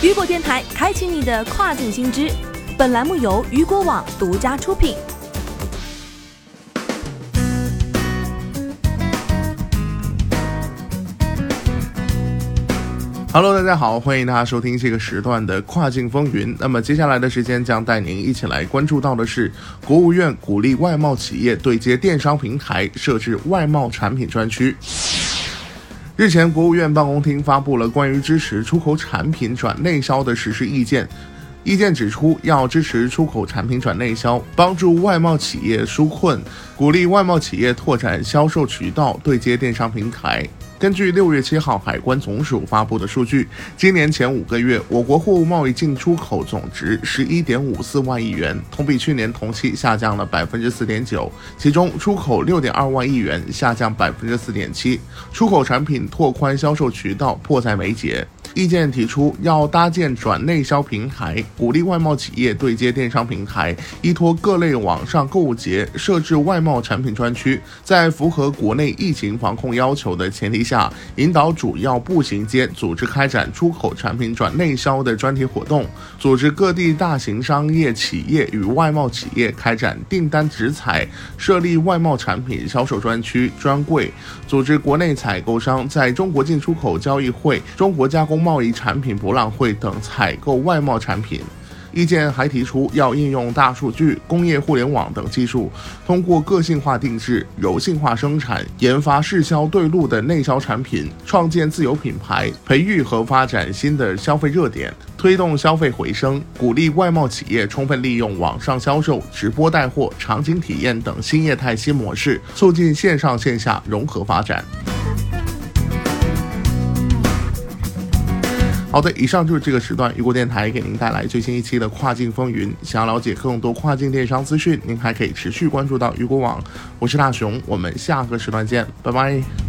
雨果电台开启你的跨境新知，本栏目由雨果网独家出品。Hello，大家好，欢迎大家收听这个时段的跨境风云。那么接下来的时间将带您一起来关注到的是，国务院鼓励外贸企业对接电商平台，设置外贸产品专区。日前，国务院办公厅发布了关于支持出口产品转内销的实施意见。意见指出，要支持出口产品转内销，帮助外贸企业纾困，鼓励外贸企业拓展销售渠道，对接电商平台。根据六月七号海关总署发布的数据，今年前五个月，我国货物贸易进出口总值十一点五四万亿元，同比去年同期下降了百分之四点九。其中，出口六点二万亿元，下降百分之四点七。出口产品拓宽销售渠道迫在眉睫。意见提出，要搭建转内销平台，鼓励外贸企业对接电商平台，依托各类网上购物节设置外贸产品专区，在符合国内疫情防控要求的前提下，引导主要步行街组织开展出口产品转内销的专题活动，组织各地大型商业企业与外贸企业开展订单直采，设立外贸产品销售专区专柜，组织国内采购商在中国进出口交易会、中国加工。贸易产品博览会等采购外贸产品。意见还提出，要应用大数据、工业互联网等技术，通过个性化定制、柔性化生产，研发适销对路的内销产品，创建自有品牌，培育和发展新的消费热点，推动消费回升，鼓励外贸企业充分利用网上销售、直播带货、场景体验等新业态新模式，促进线上线下融合发展。好的，以上就是这个时段雨果电台给您带来最新一期的跨境风云。想要了解更多跨境电商资讯，您还可以持续关注到雨果网。我是大熊，我们下个时段见，拜拜。